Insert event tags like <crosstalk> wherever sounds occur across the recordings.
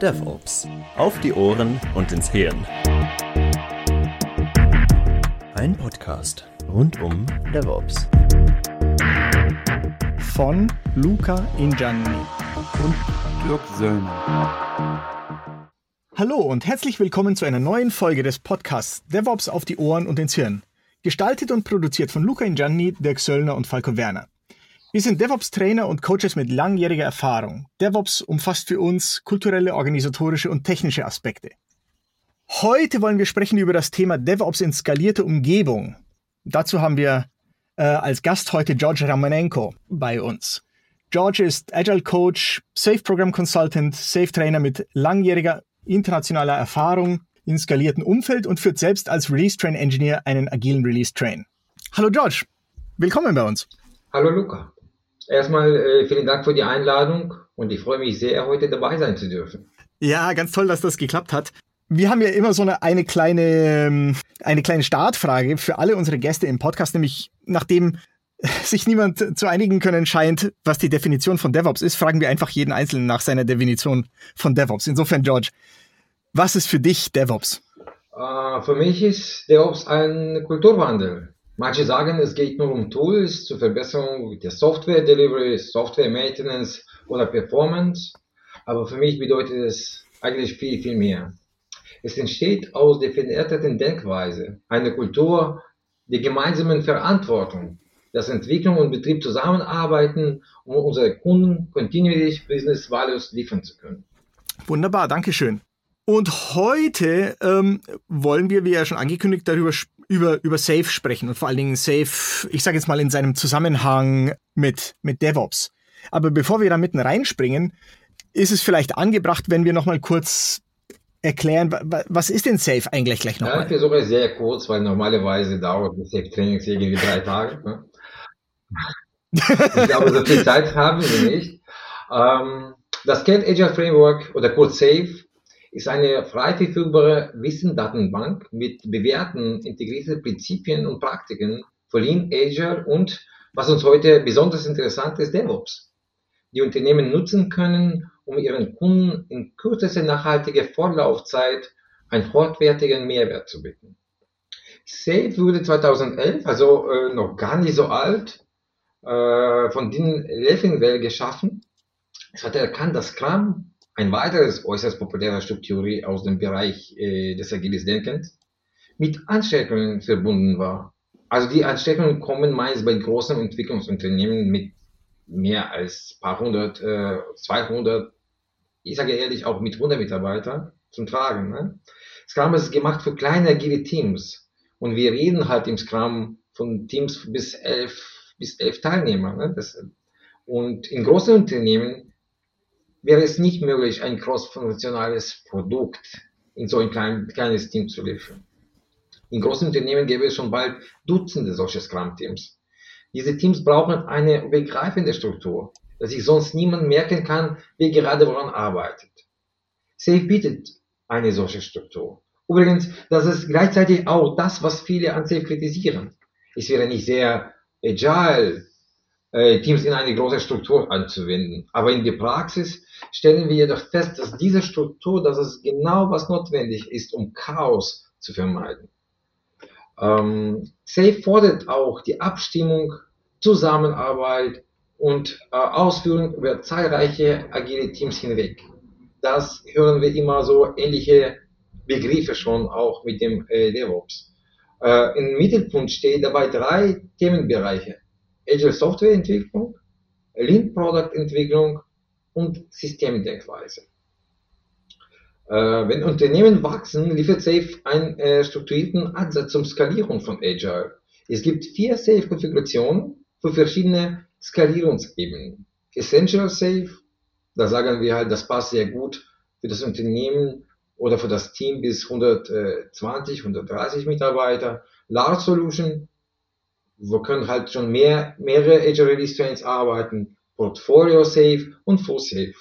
DevOps. Auf die Ohren und ins Hirn. Ein Podcast rund um DevOps. Von Luca Ingianni und Dirk Söllner. Hallo und herzlich willkommen zu einer neuen Folge des Podcasts DevOps auf die Ohren und ins Hirn. Gestaltet und produziert von Luca Ingianni, Dirk Söllner und Falco Werner. Wir sind DevOps-Trainer und Coaches mit langjähriger Erfahrung. DevOps umfasst für uns kulturelle, organisatorische und technische Aspekte. Heute wollen wir sprechen über das Thema DevOps in skalierter Umgebung. Dazu haben wir äh, als Gast heute George Ramanenko bei uns. George ist Agile Coach, Safe Program Consultant, Safe Trainer mit langjähriger internationaler Erfahrung in skalierten Umfeld und führt selbst als Release Train Engineer einen agilen Release Train. Hallo George, willkommen bei uns. Hallo Luca. Erstmal äh, vielen Dank für die Einladung und ich freue mich sehr, heute dabei sein zu dürfen. Ja, ganz toll, dass das geklappt hat. Wir haben ja immer so eine, eine kleine, ähm, eine kleine Startfrage für alle unsere Gäste im Podcast, nämlich nachdem <laughs> sich niemand zu einigen können scheint, was die Definition von DevOps ist, fragen wir einfach jeden Einzelnen nach seiner Definition von DevOps. Insofern, George, was ist für dich DevOps? Uh, für mich ist DevOps ein Kulturwandel. Manche sagen, es geht nur um Tools zur Verbesserung der Software Delivery, Software Maintenance oder Performance. Aber für mich bedeutet es eigentlich viel, viel mehr. Es entsteht aus der veränderten Denkweise, eine Kultur der gemeinsamen Verantwortung, dass Entwicklung und Betrieb zusammenarbeiten, um unsere Kunden kontinuierlich Business Values liefern zu können. Wunderbar, Dankeschön. Und heute ähm, wollen wir, wie ja schon angekündigt, darüber über, über Safe sprechen und vor allen Dingen Safe, ich sage jetzt mal in seinem Zusammenhang mit, mit DevOps. Aber bevor wir da mitten reinspringen, ist es vielleicht angebracht, wenn wir nochmal kurz erklären, was ist denn Safe eigentlich gleich nochmal? Ja, ich versuche es sehr kurz, weil normalerweise dauert das Safe-Training irgendwie drei Tage. Ne? ich glaube, so viel Zeit haben wir nicht. Ähm, das Kent Agile Framework oder kurz Safe ist eine frei verfügbare Wissensdatenbank mit bewährten integrierten Prinzipien und Praktiken für Lean, Agile und, was uns heute besonders interessant ist, DevOps, die Unternehmen nutzen können, um ihren Kunden in kürzester nachhaltiger Vorlaufzeit einen hochwertigen Mehrwert zu bieten. Safe wurde 2011, also äh, noch gar nicht so alt, äh, von Dean Leffingwell geschaffen. Es hat erkannt, dass Scrum ein weiteres äußerst populärer Stück aus dem Bereich äh, des agiles Denkens mit Ansteckungen verbunden war. Also die Ansteckungen kommen meist bei großen Entwicklungsunternehmen mit mehr als paar hundert, äh, 200, ich sage ehrlich auch mit 100 Mitarbeitern zum Tragen. Ne? Scrum ist gemacht für kleine agile Teams und wir reden halt im Scrum von Teams bis elf bis elf Teilnehmer. Ne? Das, und in großen Unternehmen wäre es nicht möglich, ein cross-funktionales Produkt in so ein klein, kleines Team zu liefern. In großen Unternehmen gäbe es schon bald Dutzende solcher Scrum-Teams. Diese Teams brauchen eine begreifende Struktur, dass sich sonst niemand merken kann, wer gerade woran arbeitet. Safe bietet eine solche Struktur. Übrigens, das ist gleichzeitig auch das, was viele an Safe kritisieren. Es wäre nicht sehr agile, Teams in eine große Struktur anzuwenden. Aber in der Praxis stellen wir jedoch fest, dass diese Struktur, dass es genau was notwendig ist, um Chaos zu vermeiden. Ähm, Safe fordert auch die Abstimmung, Zusammenarbeit und äh, Ausführung über zahlreiche agile Teams hinweg. Das hören wir immer so ähnliche Begriffe schon auch mit dem äh, DevOps. Äh, Im Mittelpunkt stehen dabei drei Themenbereiche. Agile Softwareentwicklung, Lean Product Entwicklung und Systemdenkweise. Äh, wenn Unternehmen wachsen, liefert Safe einen äh, strukturierten Ansatz zum Skalieren von Agile. Es gibt vier Safe-Konfigurationen für verschiedene Skalierungsebenen. Essential Safe, da sagen wir halt, das passt sehr gut für das Unternehmen oder für das Team bis 120, 130 Mitarbeiter. Large Solution, wir können halt schon mehr, mehrere Azure Release Trains arbeiten, Portfolio Safe und Full Safe.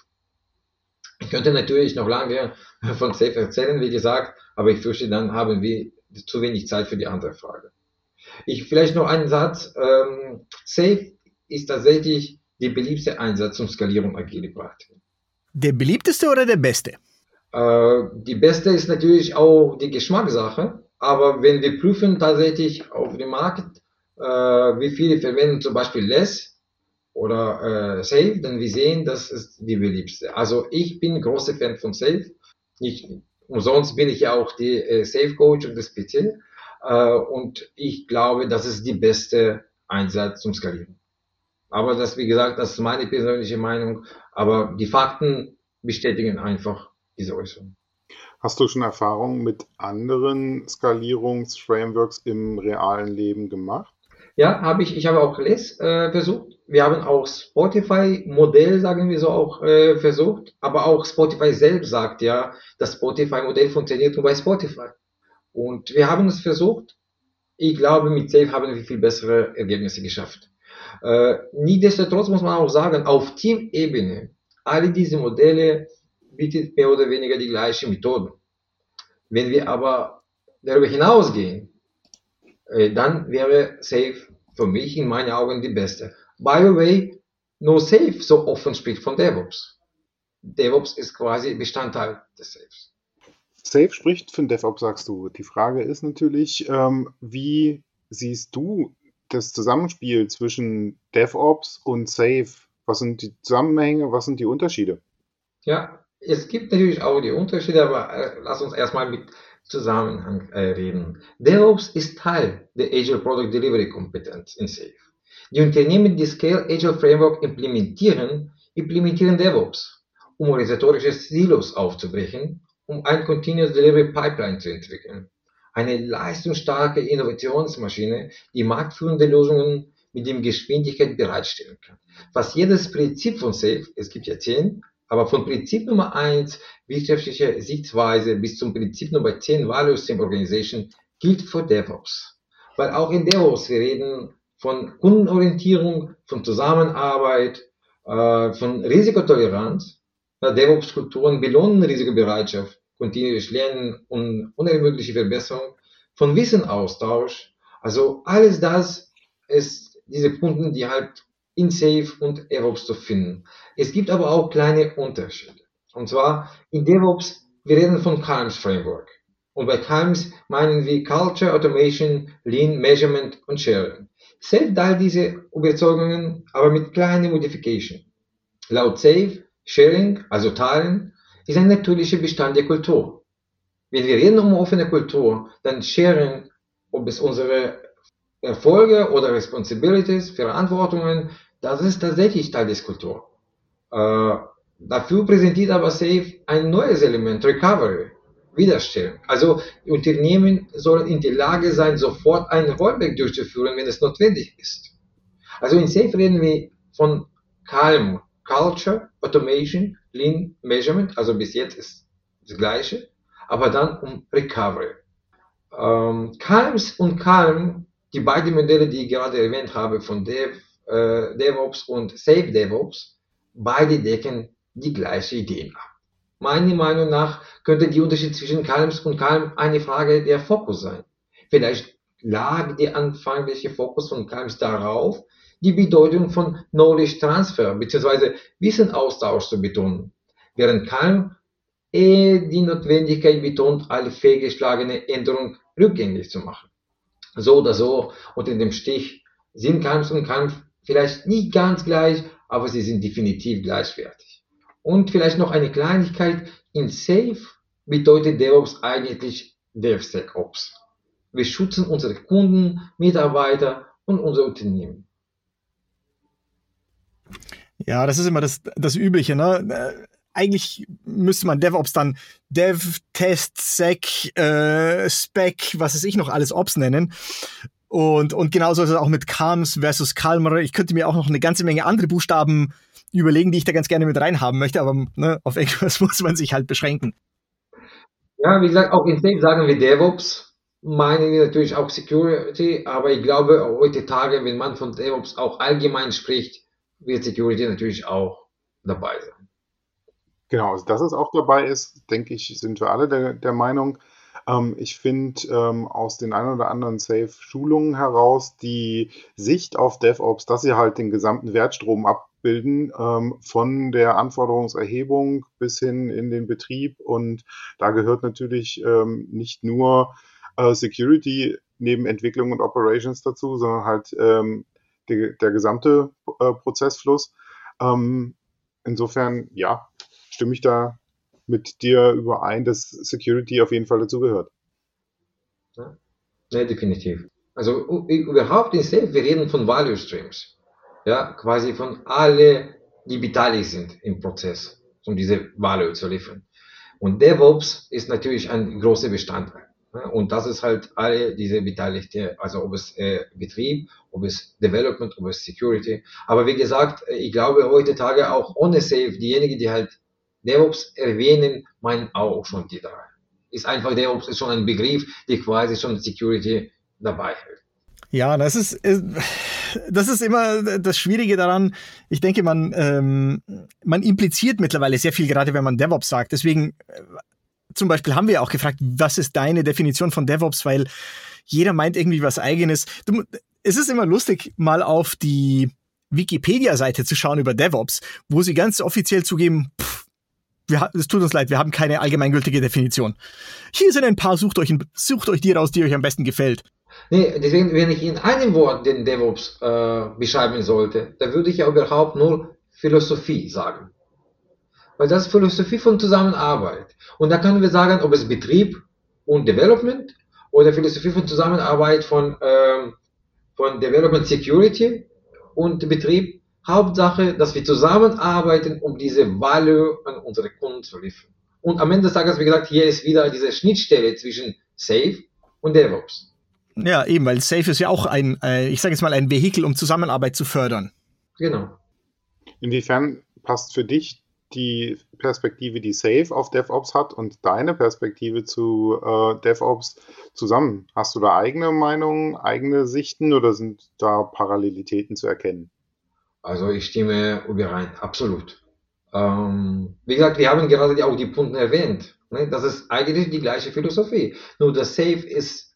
Ich könnte natürlich noch lange von Safe erzählen, wie gesagt, aber ich fürchte, dann haben wir zu wenig Zeit für die andere Frage. Ich vielleicht noch einen Satz. Ähm, Safe ist tatsächlich der beliebteste Einsatz zum Skalierung agile Praktiken. Der beliebteste oder der beste? Äh, die beste ist natürlich auch die Geschmackssache, aber wenn wir prüfen tatsächlich auf dem Markt, wie viele verwenden zum Beispiel Less oder äh, Safe, dann wir sehen, das ist die beliebste. Also ich bin großer Fan von Safe. Nicht umsonst bin ich ja auch die äh, Safe Coach und das PC. Äh, und ich glaube, das ist die beste Einsatz zum Skalieren. Aber das, wie gesagt, das ist meine persönliche Meinung. Aber die Fakten bestätigen einfach diese Äußerung. Hast du schon Erfahrungen mit anderen Skalierungsframeworks im realen Leben gemacht? Ja, habe ich. Ich habe auch Les äh, versucht. Wir haben auch Spotify-Modell, sagen wir so, auch äh, versucht. Aber auch Spotify selbst sagt ja, das Spotify-Modell funktioniert nur bei Spotify. Und wir haben es versucht. Ich glaube, mit Safe haben wir viel bessere Ergebnisse geschafft. Äh, nichtsdestotrotz muss man auch sagen, auf Teamebene, alle diese Modelle bietet mehr oder weniger die gleichen Methoden. Wenn wir aber darüber hinausgehen, dann wäre Safe für mich in meinen Augen die beste. By the way, nur Safe so offen spricht von DevOps. DevOps ist quasi Bestandteil des Safes. Safe spricht von DevOps, sagst du. Die Frage ist natürlich, ähm, wie siehst du das Zusammenspiel zwischen DevOps und Safe? Was sind die Zusammenhänge, was sind die Unterschiede? Ja, es gibt natürlich auch die Unterschiede, aber äh, lass uns erstmal mit Zusammenhang äh, reden. DevOps ist Teil der Agile Product Delivery Kompetenz in Safe. Die Unternehmen, die Scale Agile Framework implementieren, implementieren DevOps, um organisatorische Silos aufzubrechen, um ein Continuous Delivery Pipeline zu entwickeln. Eine leistungsstarke Innovationsmaschine, die marktführende Lösungen mit dem Geschwindigkeit bereitstellen kann. Was jedes Prinzip von Safe, es gibt ja zehn, aber von Prinzip Nummer eins wirtschaftliche Sichtweise bis zum Prinzip Nummer 10 Value Stream Organization gilt für DevOps. Weil auch in DevOps wir reden von Kundenorientierung, von Zusammenarbeit, äh, von Risikotoleranz. DevOps-Kulturen belohnen Risikobereitschaft, kontinuierlich Lernen und unermögliche Verbesserung, von Wissenaustausch. Also alles das ist diese Punkte, die halt in Safe und DevOps zu finden. Es gibt aber auch kleine Unterschiede. Und zwar in DevOps, wir reden von Calms Framework. Und bei Calms meinen wir Culture, Automation, Lean, Measurement und Sharing. Safe teilt diese Überzeugungen, aber mit kleinen Modifications. Laut Safe, Sharing, also Teilen, ist ein natürlicher Bestand der Kultur. Wenn wir reden um offene Kultur, dann Sharing, ob es unsere Erfolge oder Responsibilities, Verantwortungen, das ist tatsächlich Teil des Kultur. Äh, dafür präsentiert aber Safe ein neues Element, Recovery, Wiederstellung. Also Unternehmen sollen in der Lage sein, sofort ein Rollback durchzuführen, wenn es notwendig ist. Also in Safe reden wir von Calm, Culture, Automation, Lean Measurement, also bis jetzt ist das Gleiche, aber dann um Recovery. Ähm, Calms und Calm, die beiden Modelle, die ich gerade erwähnt habe, von Dev, äh, DevOps und Safe DevOps, beide decken die gleiche Idee ab. Meiner Meinung nach könnte die Unterschied zwischen Calms und Calm eine Frage der Fokus sein. Vielleicht lag der anfängliche Fokus von Calms darauf, die Bedeutung von Knowledge Transfer bzw. Wissenaustausch zu betonen, während Calm eher die Notwendigkeit betont, alle fehlgeschlagene Änderungen rückgängig zu machen. So oder so unter dem Stich sind Calms und Calm vielleicht nicht ganz gleich, aber sie sind definitiv gleichwertig. Und vielleicht noch eine Kleinigkeit, in Safe bedeutet DevOps eigentlich DevSecOps. Wir schützen unsere Kunden, Mitarbeiter und unser Unternehmen. Ja, das ist immer das, das Übliche. Ne? Eigentlich müsste man DevOps dann Dev, Test, Sec, äh, Spec, was weiß ich noch alles Ops nennen. Und, und genauso ist es auch mit Calms versus Calmer. Ich könnte mir auch noch eine ganze Menge andere Buchstaben überlegen, die ich da ganz gerne mit reinhaben möchte, aber ne, auf irgendwas <laughs> muss man sich halt beschränken. Ja, wie gesagt, auch in Safe sagen wir DevOps, meinen wir natürlich auch Security, aber ich glaube, heutzutage, wenn man von DevOps auch allgemein spricht, wird Security natürlich auch dabei sein. Genau, also dass es auch dabei ist, denke ich, sind wir alle der, der Meinung. Ähm, ich finde ähm, aus den ein oder anderen Safe-Schulungen heraus die Sicht auf DevOps, dass sie halt den gesamten Wertstrom ab, abbilden, ähm, von der Anforderungserhebung bis hin in den Betrieb. Und da gehört natürlich ähm, nicht nur äh, Security neben Entwicklung und Operations dazu, sondern halt ähm, die, der gesamte äh, Prozessfluss. Ähm, insofern, ja, stimme ich da mit dir überein, dass Security auf jeden Fall dazugehört. Ja, ja, definitiv. Also überhaupt in Safe, wir reden von Value Streams. Ja, quasi von alle, die beteiligt sind im Prozess, um diese Value zu liefern. Und DevOps ist natürlich ein großer Bestandteil. Und das ist halt alle diese Beteiligten, also ob es äh, Betrieb, ob es Development, ob es Security. Aber wie gesagt, ich glaube heutzutage auch ohne Safe, diejenigen, die halt DevOps erwähnen, meinen auch schon die drei. Ist einfach DevOps ist schon ein Begriff, der quasi schon Security dabei hält. Ja, das ist, äh, das ist immer das Schwierige daran. Ich denke, man, ähm, man impliziert mittlerweile sehr viel, gerade wenn man DevOps sagt. Deswegen, äh, zum Beispiel haben wir auch gefragt, was ist deine Definition von DevOps, weil jeder meint irgendwie was eigenes. Du, es ist immer lustig, mal auf die Wikipedia-Seite zu schauen über DevOps, wo sie ganz offiziell zugeben, pff, wir, es tut uns leid, wir haben keine allgemeingültige Definition. Hier sind ein paar, sucht euch, sucht euch die raus, die euch am besten gefällt. Nee, deswegen, wenn ich in einem Wort den DevOps äh, beschreiben sollte, dann würde ich ja überhaupt nur Philosophie sagen. Weil das ist Philosophie von Zusammenarbeit. Und da können wir sagen, ob es Betrieb und Development oder Philosophie von Zusammenarbeit von, ähm, von Development Security und Betrieb Hauptsache, dass wir zusammenarbeiten, um diese Value an unsere Kunden zu liefern. Und am Ende des Tages, wie gesagt, hier ist wieder diese Schnittstelle zwischen Safe und DevOps. Ja, eben, weil Safe ist ja auch ein, äh, ich sage jetzt mal, ein Vehikel, um Zusammenarbeit zu fördern. Genau. Inwiefern passt für dich die Perspektive, die Safe auf DevOps hat und deine Perspektive zu äh, DevOps zusammen? Hast du da eigene Meinungen, eigene Sichten oder sind da Parallelitäten zu erkennen? Also ich stimme überein, absolut. Ähm, wie gesagt, wir haben gerade auch die Punkte erwähnt. Ne? Das ist eigentlich die gleiche Philosophie. Nur das Safe ist,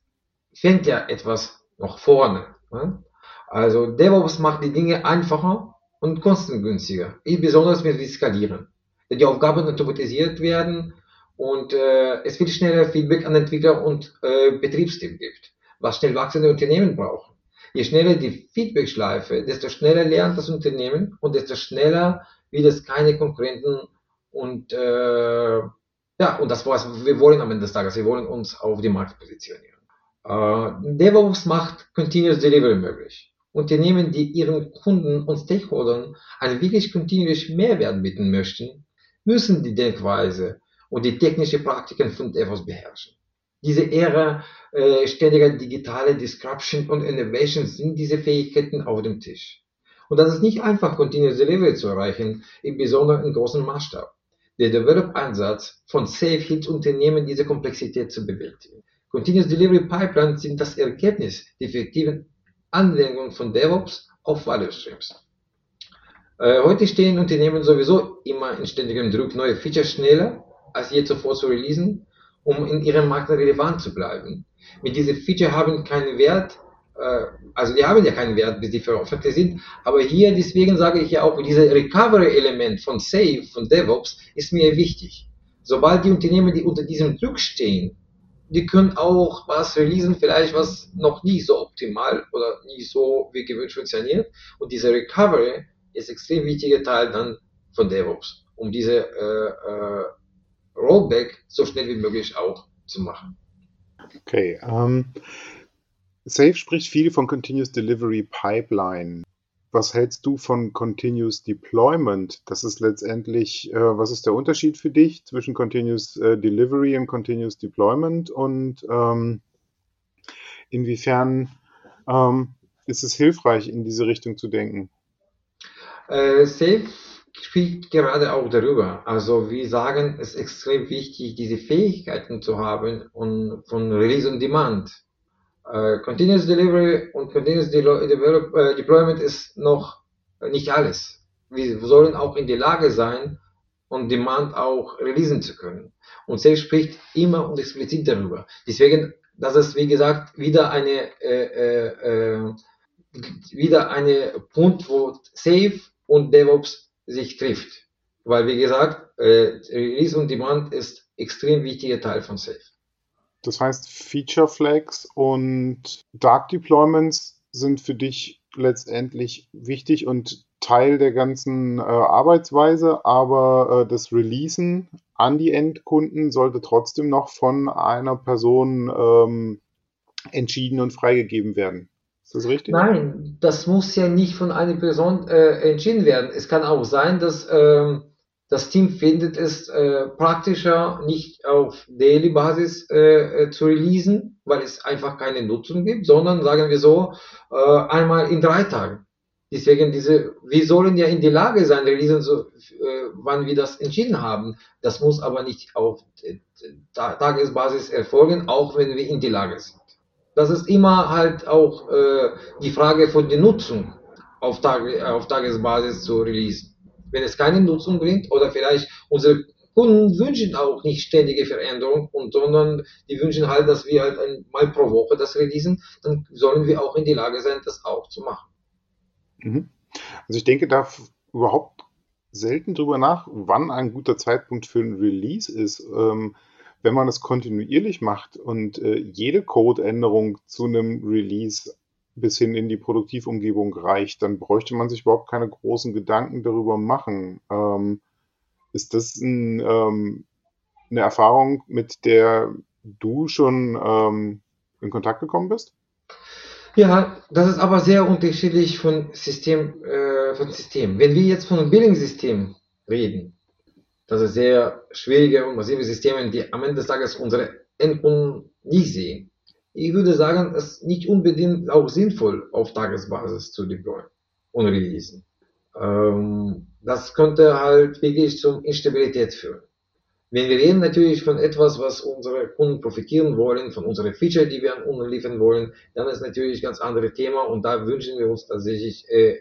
fängt ja etwas noch vorne. Ne? Also DevOps macht die Dinge einfacher und kostengünstiger. Besonders wenn wir skalieren. Die Aufgaben automatisiert werden und äh, es viel schneller Feedback an Entwickler und äh, Betriebsteam gibt, was schnell wachsende Unternehmen brauchen. Je schneller die Feedback-Schleife, desto schneller lernt das Unternehmen und desto schneller wird es keine Konkurrenten und äh, ja, und das was wir wollen am Ende des Tages. Wir wollen uns auf die Markt positionieren. Äh, DevOps macht Continuous Delivery möglich. Unternehmen, die ihren Kunden und Stakeholdern einen wirklich kontinuierlichen Mehrwert bieten möchten, müssen die Denkweise und die technische Praktiken von DevOps beherrschen. Diese Ära äh, ständiger digitale Disruption und Innovation sind diese Fähigkeiten auf dem Tisch. Und das ist nicht einfach, Continuous Delivery zu erreichen, insbesondere in großem Maßstab. Der Develop-Ansatz von Safe hilft Unternehmen, diese Komplexität zu bewältigen. Continuous Delivery Pipelines sind das Ergebnis der effektiven Anwendung von DevOps auf Value Streams. Äh, heute stehen Unternehmen sowieso immer in ständigem Druck, neue Features schneller als je zuvor zu releasen um in ihrem Markt relevant zu bleiben. Mit diesen Feature haben keinen Wert, äh, also die haben ja keinen Wert, bis die veröffentlicht sind, aber hier deswegen sage ich ja auch, dieses Recovery-Element von Safe, von DevOps, ist mir wichtig. Sobald die Unternehmen, die unter diesem Druck stehen, die können auch was releasen, vielleicht was noch nie so optimal oder nie so wie gewünscht funktioniert. Und diese Recovery ist extrem wichtiger Teil dann von DevOps, um diese äh, äh, Rollback so schnell wie möglich auch zu machen. Okay. Ähm, Safe spricht viel von Continuous Delivery Pipeline. Was hältst du von Continuous Deployment? Das ist letztendlich, äh, was ist der Unterschied für dich zwischen Continuous äh, Delivery und Continuous Deployment und ähm, inwiefern ähm, ist es hilfreich, in diese Richtung zu denken? Äh, Safe spricht gerade auch darüber. Also wir sagen, es ist extrem wichtig, diese Fähigkeiten zu haben und von Release on Demand. Äh, Continuous Delivery und Continuous Develop, äh, Deployment ist noch nicht alles. Wir sollen auch in der Lage sein, on Demand auch releasen zu können. Und Safe spricht immer und explizit darüber. Deswegen, das ist wie gesagt wieder eine äh, äh, äh wieder eine Punkt, wo Safe und DevOps sich trifft. Weil, wie gesagt, äh, Release und Demand ist extrem wichtiger Teil von Safe. Das heißt, Feature Flags und Dark Deployments sind für dich letztendlich wichtig und Teil der ganzen äh, Arbeitsweise, aber äh, das Releasen an die Endkunden sollte trotzdem noch von einer Person ähm, entschieden und freigegeben werden. Ist das richtig? Nein, das muss ja nicht von einer Person äh, entschieden werden. Es kann auch sein, dass ähm, das Team findet es äh, praktischer, nicht auf Daily-Basis äh, äh, zu releasen, weil es einfach keine Nutzung gibt, sondern sagen wir so, äh, einmal in drei Tagen. Deswegen diese, wir sollen ja in die Lage sein, releasen, so, äh, wann wir das entschieden haben. Das muss aber nicht auf äh, Tagesbasis erfolgen, auch wenn wir in die Lage sind. Das ist immer halt auch äh, die Frage von der Nutzung auf, Tag, auf Tagesbasis zu releasen wenn es keine Nutzung bringt oder vielleicht unsere Kunden wünschen auch nicht ständige Veränderung und sondern die wünschen halt, dass wir halt einmal pro Woche das releasen, dann sollen wir auch in die Lage sein, das auch zu machen. Mhm. Also ich denke da überhaupt selten drüber nach, wann ein guter Zeitpunkt für ein Release ist. Ähm, wenn man es kontinuierlich macht und äh, jede Codeänderung zu einem Release bis hin in die Produktivumgebung reicht, dann bräuchte man sich überhaupt keine großen Gedanken darüber machen. Ähm, ist das ein, ähm, eine Erfahrung, mit der du schon ähm, in Kontakt gekommen bist? Ja, das ist aber sehr unterschiedlich von System, äh, von System. Wenn wir jetzt von einem Billing-System reden, ist sehr schwierige und massive Systeme, die am Ende des Tages unsere Endkunden nicht sehen ich würde sagen, es ist nicht unbedingt auch sinnvoll, auf Tagesbasis zu deployen und releasen. Ähm, das könnte halt wirklich zum Instabilität führen. Wenn wir reden natürlich von etwas, was unsere Kunden profitieren wollen, von unseren Feature, die wir an Kunden liefern wollen, dann ist natürlich ein ganz anderes Thema und da wünschen wir uns tatsächlich äh,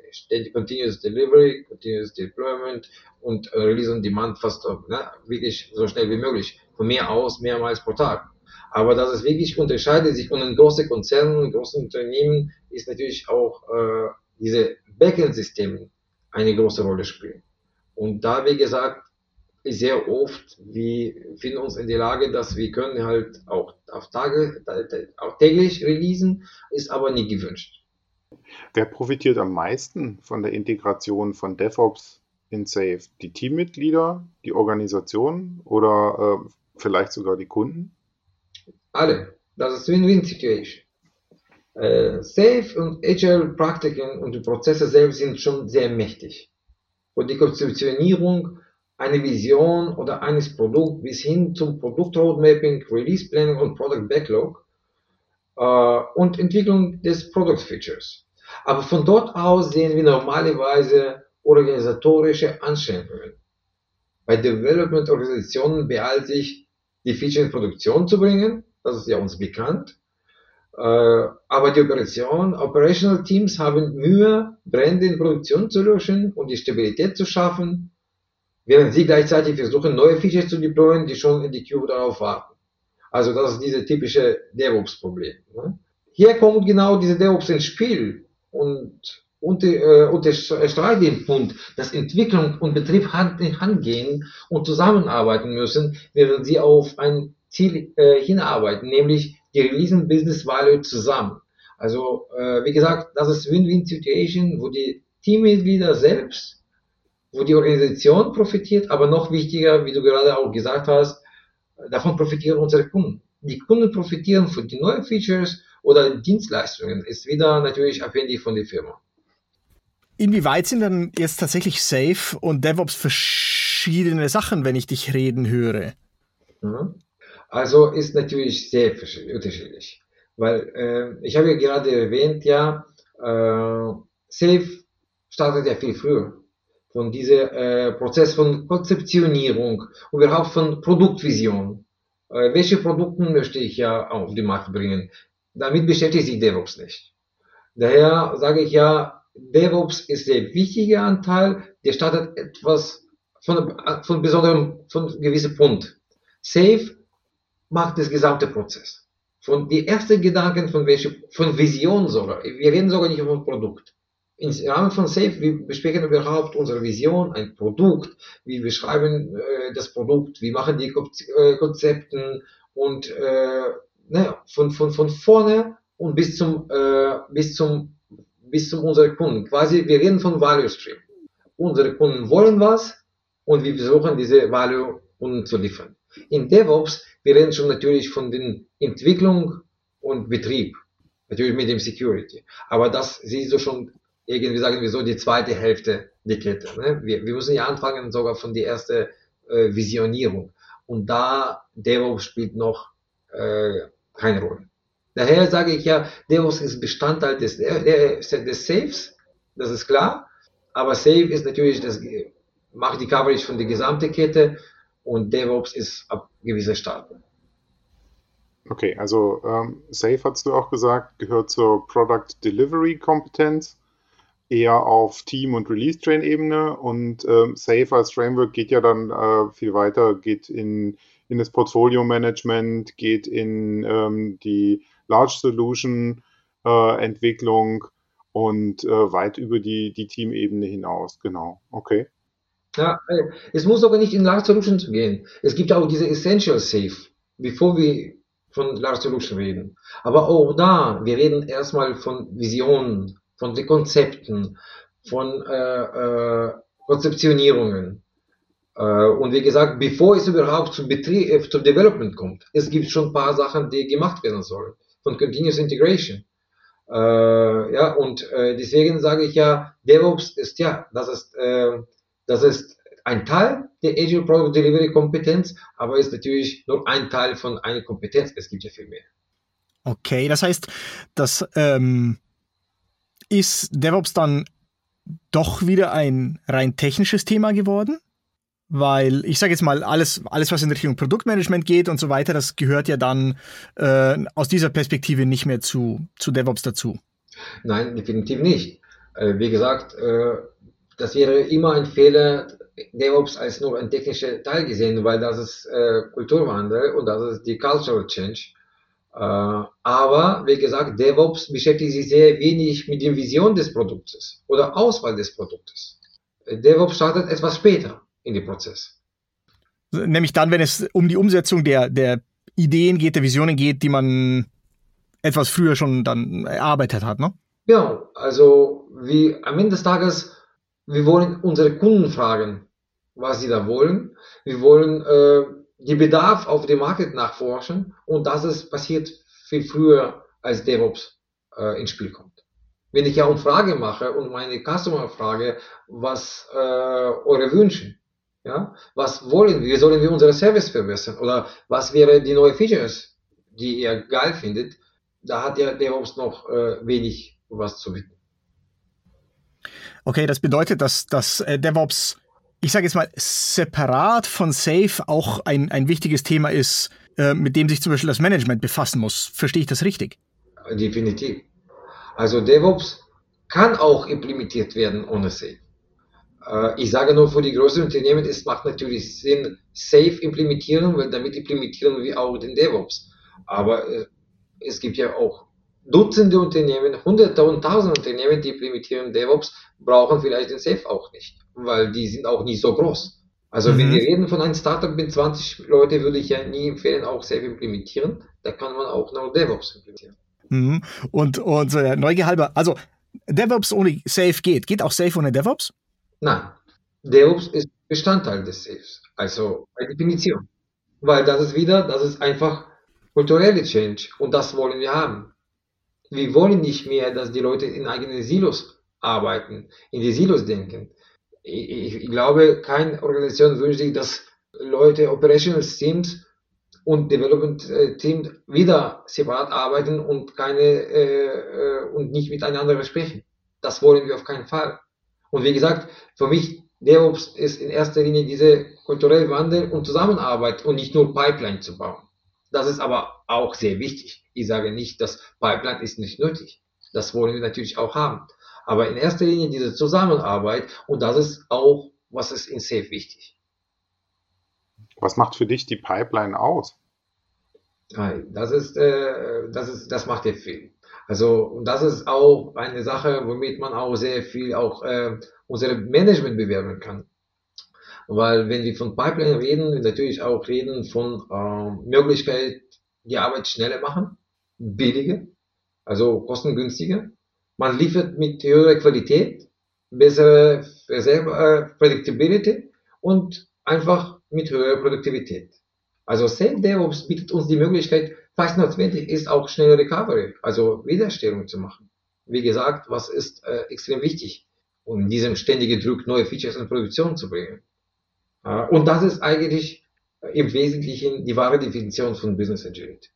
Continuous Delivery, Continuous Deployment und äh, Release on Demand fast ne, wirklich so schnell wie möglich. Von mir aus mehrmals pro Tag. Aber dass es wirklich unterscheidet sich und in großen Konzernen, in großen Unternehmen ist natürlich auch äh, diese Backend-Systeme eine große Rolle spielen. Und da, wie gesagt, sehr oft, wir finden uns in der Lage, dass wir können halt auch auf Tage, auch täglich releasen, ist aber nicht gewünscht. Wer profitiert am meisten von der Integration von DevOps in Safe? Die Teammitglieder, die Organisation oder äh, vielleicht sogar die Kunden? Alle. Das ist Win-Win-Situation. Äh, Safe und Agile Praktiken und die Prozesse selbst sind schon sehr mächtig. Von die Konzeptionierung einer Vision oder eines Produkts bis hin zum Produkt Roadmapping, Release Planning und Product Backlog äh, und Entwicklung des Product Features. Aber von dort aus sehen wir normalerweise organisatorische Anstrengungen. Bei Development Organisationen behalte sich, die Feature in Produktion zu bringen das ist ja uns bekannt. Äh, aber die Operation, Operational Teams haben Mühe, Brände in Produktion zu löschen und die Stabilität zu schaffen, während sie gleichzeitig versuchen, neue Features zu deployen, die schon in die Queue darauf warten. Also das ist diese typische DevOps-Problem. Ne? Hier kommt genau diese DevOps ins Spiel und unter, äh, unterstreicht den Punkt, dass Entwicklung und Betrieb Hand in Hand gehen und zusammenarbeiten müssen, während sie auf ein Ziel äh, hinarbeiten, nämlich die Releasen Business Value zusammen. Also äh, wie gesagt, das ist Win-Win-Situation, wo die Teammitglieder selbst, wo die Organisation profitiert, aber noch wichtiger, wie du gerade auch gesagt hast, davon profitieren unsere Kunden. Die Kunden profitieren von den neuen Features oder Dienstleistungen, ist wieder natürlich abhängig von der Firma. Inwieweit sind dann jetzt tatsächlich Safe und DevOps verschiedene Sachen, wenn ich dich reden höre? Mhm. Also ist natürlich sehr unterschiedlich. Weil äh, ich habe ja gerade erwähnt, ja, äh, Safe startet ja viel früher. Von diesem äh, Prozess von Konzeptionierung, überhaupt von Produktvision. Äh, welche Produkte möchte ich ja auf den Markt bringen? Damit beschäftigt sich DevOps nicht. Daher sage ich ja, DevOps ist der wichtige Anteil, der startet etwas von, von besonderem, von gewissem Punkt. Safe macht das gesamte Prozess. Von die ersten Gedanken von welche, von Vision sogar. Wir reden sogar nicht von Produkt. Im Rahmen von Safe, wir besprechen überhaupt unsere Vision, ein Produkt, wie beschreiben äh, das Produkt, wie machen die äh, Konzepten und äh, ne, von, von, von vorne und bis zum, äh, bis zum, bis zum unseren Kunden. Quasi, wir reden von Value Stream. Unsere Kunden wollen was und wir versuchen diese Value Kunden zu liefern. In DevOps, wir reden schon natürlich von den Entwicklung und Betrieb. Natürlich mit dem Security. Aber das siehst du schon irgendwie, sagen wir so, die zweite Hälfte der Kette. Ne? Wir, wir müssen ja anfangen sogar von der ersten äh, Visionierung. Und da DevOps spielt noch äh, keine Rolle. Daher sage ich ja, DevOps ist Bestandteil des, des, des Saves, das ist klar. Aber Save ist natürlich das, macht die Coverage von der gesamten Kette und DevOps ist ab gewisser Start. Okay, also ähm, Safe hast du auch gesagt, gehört zur Product Delivery Kompetenz, eher auf Team- und Release-Train-Ebene und ähm, Safe als Framework geht ja dann äh, viel weiter, geht in, in das Portfolio-Management, geht in ähm, die Large Solution äh, und äh, weit über die, die Teamebene hinaus. Genau, okay. Ja, äh, es muss aber nicht in Large Solutions gehen. Es gibt auch diese Essential Safe, bevor wir von Large Solution reden. Aber auch da, wir reden erstmal von Visionen, von den Konzepten, von äh, äh, Konzeptionierungen. Äh, und wie gesagt, bevor es überhaupt zum Betrieb, äh, zum Development kommt, es gibt schon ein paar Sachen, die gemacht werden sollen. Von Continuous Integration. Äh, ja, und äh, deswegen sage ich ja, DevOps ist ja, das ist, das ist ein Teil der Agile Product Delivery Kompetenz, aber ist natürlich nur ein Teil von einer Kompetenz. Es gibt ja viel mehr. Okay, das heißt, das ähm, ist DevOps dann doch wieder ein rein technisches Thema geworden? Weil ich sage jetzt mal, alles, alles, was in Richtung Produktmanagement geht und so weiter, das gehört ja dann äh, aus dieser Perspektive nicht mehr zu, zu DevOps dazu. Nein, definitiv nicht. Äh, wie gesagt, äh, das wäre immer ein Fehler, DevOps als nur ein technischer Teil gesehen, weil das ist äh, Kulturwandel und das ist die Cultural Change. Äh, aber wie gesagt, DevOps beschäftigt sich sehr wenig mit der Vision des Produktes oder Auswahl des Produktes. DevOps startet etwas später in den Prozess. Nämlich dann, wenn es um die Umsetzung der, der Ideen geht, der Visionen geht, die man etwas früher schon dann erarbeitet hat, ne? Ja, also wie am Ende des Tages wir wollen unsere Kunden fragen, was sie da wollen. Wir wollen äh, die Bedarf auf dem Markt nachforschen und das ist passiert viel früher, als DevOps äh, ins Spiel kommt. Wenn ich ja eine Frage mache und meine Customer frage, was äh, eure Wünschen, ja, was wollen wir, sollen wir unsere Service verbessern oder was wäre die neue Features, die ihr geil findet, da hat ja DevOps noch äh, wenig was zu bieten. Okay, das bedeutet, dass, dass äh, DevOps, ich sage jetzt mal, separat von Safe auch ein, ein wichtiges Thema ist, äh, mit dem sich zum Beispiel das Management befassen muss. Verstehe ich das richtig? Definitiv. Also DevOps kann auch implementiert werden ohne Safe. Äh, ich sage nur, für die größeren Unternehmen, es macht natürlich Sinn, Safe implementieren, weil damit implementieren wir auch den DevOps. Aber äh, es gibt ja auch Dutzende Unternehmen, hunderte und tausende Unternehmen, die implementieren DevOps, brauchen vielleicht den Safe auch nicht, weil die sind auch nicht so groß. Also mhm. wenn wir reden von einem Startup mit 20 Leute, würde ich ja nie empfehlen, auch Safe implementieren. Da kann man auch noch DevOps implementieren. Mhm. Und, und äh, Neugier halber, also DevOps ohne Safe geht. Geht auch Safe ohne DevOps? Nein. DevOps ist Bestandteil des Safes. Also bei Definition. Weil das ist wieder, das ist einfach kulturelle Change und das wollen wir haben wir wollen nicht mehr, dass die Leute in eigenen Silos arbeiten, in die Silos denken. Ich, ich glaube, keine Organisation wünscht sich, dass Leute Operational Teams und Development äh, Teams wieder separat arbeiten und keine äh, äh, und nicht miteinander sprechen. Das wollen wir auf keinen Fall. Und wie gesagt, für mich DevOps ist in erster Linie diese kulturelle Wandel und Zusammenarbeit und nicht nur Pipeline zu bauen. Das ist aber auch sehr wichtig. Ich sage nicht, dass Pipeline ist nicht nötig. Das wollen wir natürlich auch haben. Aber in erster Linie diese Zusammenarbeit und das ist auch, was ist in Safe wichtig. Was macht für dich die Pipeline aus? Nein, das ist, äh, das ist, das macht ja viel. Also, und das ist auch eine Sache, womit man auch sehr viel auch äh, unsere Management bewerben kann. Weil wenn wir von Pipeline reden, wir natürlich auch reden von äh, Möglichkeit, die Arbeit schneller machen, billiger, also kostengünstiger. Man liefert mit höherer Qualität, bessere äh, Predictability und einfach mit höherer Produktivität. Also Safe DevOps bietet uns die Möglichkeit, falls notwendig ist, auch schnelle Recovery, also Wiederherstellung zu machen. Wie gesagt, was ist äh, extrem wichtig, um diesem ständigen Druck neue Features in Produktion zu bringen. Äh, und das ist eigentlich im Wesentlichen die wahre Definition von Business Agility.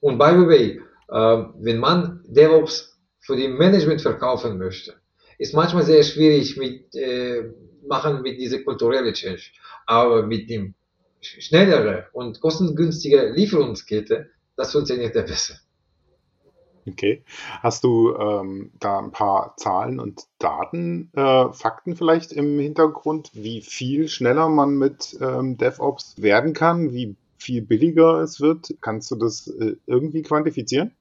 Und by the way, äh, wenn man DevOps für die Management verkaufen möchte, ist manchmal sehr schwierig mit äh, machen mit dieser kulturellen Change. Aber mit dem schnellere und kostengünstige Lieferungskette, das funktioniert ja besser. Okay. Hast du ähm, da ein paar Zahlen und Daten, äh, Fakten vielleicht im Hintergrund, wie viel schneller man mit ähm, DevOps werden kann, wie viel billiger es wird? Kannst du das äh, irgendwie quantifizieren?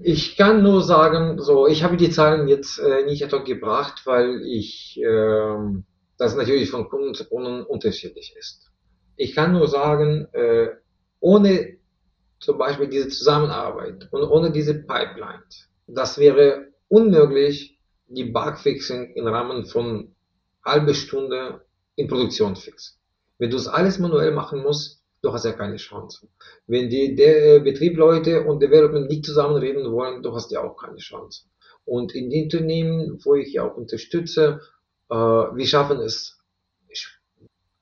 Ich kann nur sagen, so, ich habe die Zahlen jetzt äh, nicht etwa gebracht, weil ich äh, das natürlich von Kunden zu Kunden unterschiedlich ist. Ich kann nur sagen, äh, ohne zum Beispiel diese Zusammenarbeit und ohne diese Pipeline, das wäre unmöglich, die Bugfixing im Rahmen von halbe Stunde in Produktion fix. Wenn du es alles manuell machen musst, du hast ja keine Chance. Wenn die der Betriebleute und Development nicht zusammenreden wollen, du hast ja auch keine Chance. Und in den Unternehmen, wo ich ja auch unterstütze, äh, wir schaffen es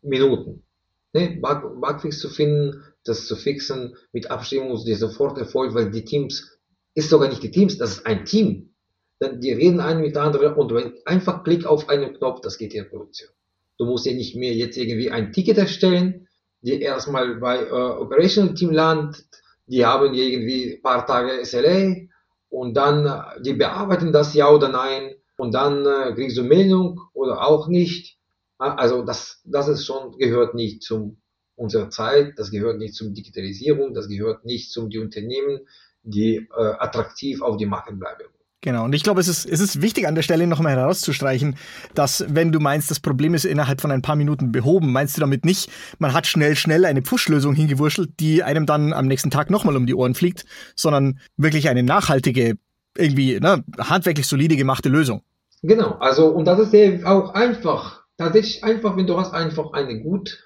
Minuten ne, Bug, Bugfix zu finden, das zu fixen mit Abstimmung, die sofort erfolgt, weil die Teams, ist sogar nicht die Teams, das ist ein Team. Dann, die reden ein mit anderen und wenn einfach Klick auf einen Knopf, das geht in Produktion. Du musst ja nicht mehr jetzt irgendwie ein Ticket erstellen, die erstmal bei äh, Operational Team landet, die haben irgendwie ein paar Tage SLA und dann, äh, die bearbeiten das ja oder nein und dann äh, kriegst du Meldung oder auch nicht also das, das ist schon, gehört nicht zum unserer Zeit, das gehört nicht zum Digitalisierung, das gehört nicht zum die Unternehmen, die äh, attraktiv auf die Marke bleiben. Genau, und ich glaube, es ist, es ist wichtig an der Stelle nochmal herauszustreichen, dass wenn du meinst, das Problem ist innerhalb von ein paar Minuten behoben, meinst du damit nicht, man hat schnell, schnell eine Pfuschlösung hingewurschtelt, die einem dann am nächsten Tag nochmal um die Ohren fliegt, sondern wirklich eine nachhaltige, irgendwie ne, handwerklich solide gemachte Lösung. Genau, also und das ist sehr auch einfach tatsächlich einfach, wenn du hast einfach eine gut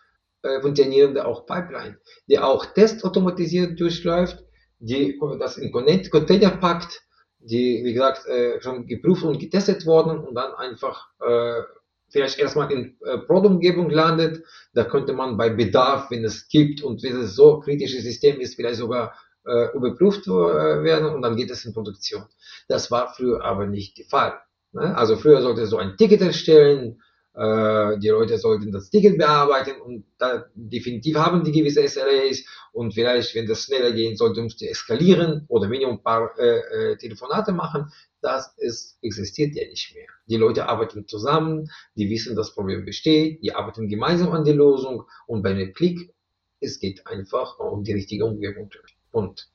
funktionierende auch Pipeline, die auch testautomatisiert durchläuft, die das in Container packt, die, wie gesagt, äh, schon geprüft und getestet worden und dann einfach äh, vielleicht erstmal in äh, Prod-Umgebung landet. Da könnte man bei Bedarf, wenn es gibt und wenn es so kritisches System ist, vielleicht sogar äh, überprüft äh, werden und dann geht es in Produktion. Das war früher aber nicht der Fall. Ne? Also früher sollte so ein Ticket erstellen, äh, die Leute sollten das Ticket bearbeiten und da definitiv haben die gewisse SLAs und vielleicht, wenn das schneller gehen sollte, musst du eskalieren oder Minimum ein paar äh, äh, Telefonate machen. Das ist, existiert ja nicht mehr. Die Leute arbeiten zusammen, die wissen, das Problem besteht, die arbeiten gemeinsam an der Lösung und bei einem Klick, es geht einfach um die richtige Umgebung. Und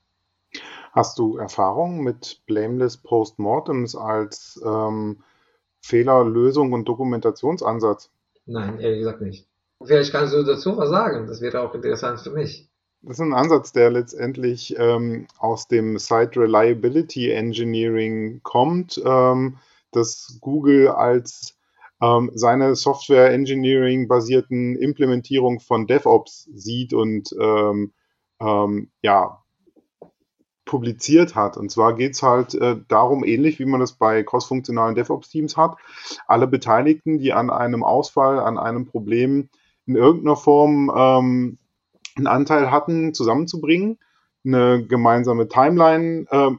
Hast du Erfahrung mit Blameless Postmortems als ähm, Fehlerlösung und Dokumentationsansatz? Nein, ehrlich gesagt nicht. Vielleicht kannst du dazu was sagen, das wäre auch interessant für mich. Das ist ein Ansatz, der letztendlich ähm, aus dem Site Reliability Engineering kommt, ähm, das Google als ähm, seine Software Engineering basierten Implementierung von DevOps sieht und ähm, ähm, ja, publiziert hat. Und zwar geht es halt äh, darum, ähnlich wie man das bei crossfunktionalen DevOps-Teams hat, alle Beteiligten, die an einem Ausfall, an einem Problem in irgendeiner Form ähm, einen Anteil hatten, zusammenzubringen, eine gemeinsame Timeline äh,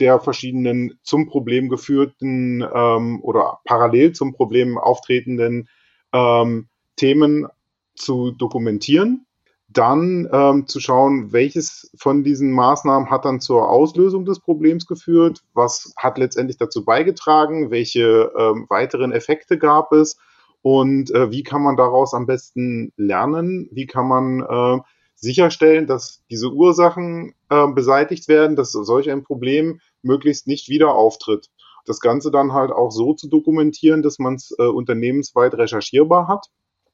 der verschiedenen zum Problem geführten ähm, oder parallel zum Problem auftretenden ähm, Themen zu dokumentieren dann ähm, zu schauen, welches von diesen Maßnahmen hat dann zur Auslösung des Problems geführt, was hat letztendlich dazu beigetragen, welche ähm, weiteren Effekte gab es und äh, wie kann man daraus am besten lernen, wie kann man äh, sicherstellen, dass diese Ursachen äh, beseitigt werden, dass solch ein Problem möglichst nicht wieder auftritt. Das Ganze dann halt auch so zu dokumentieren, dass man es äh, unternehmensweit recherchierbar hat.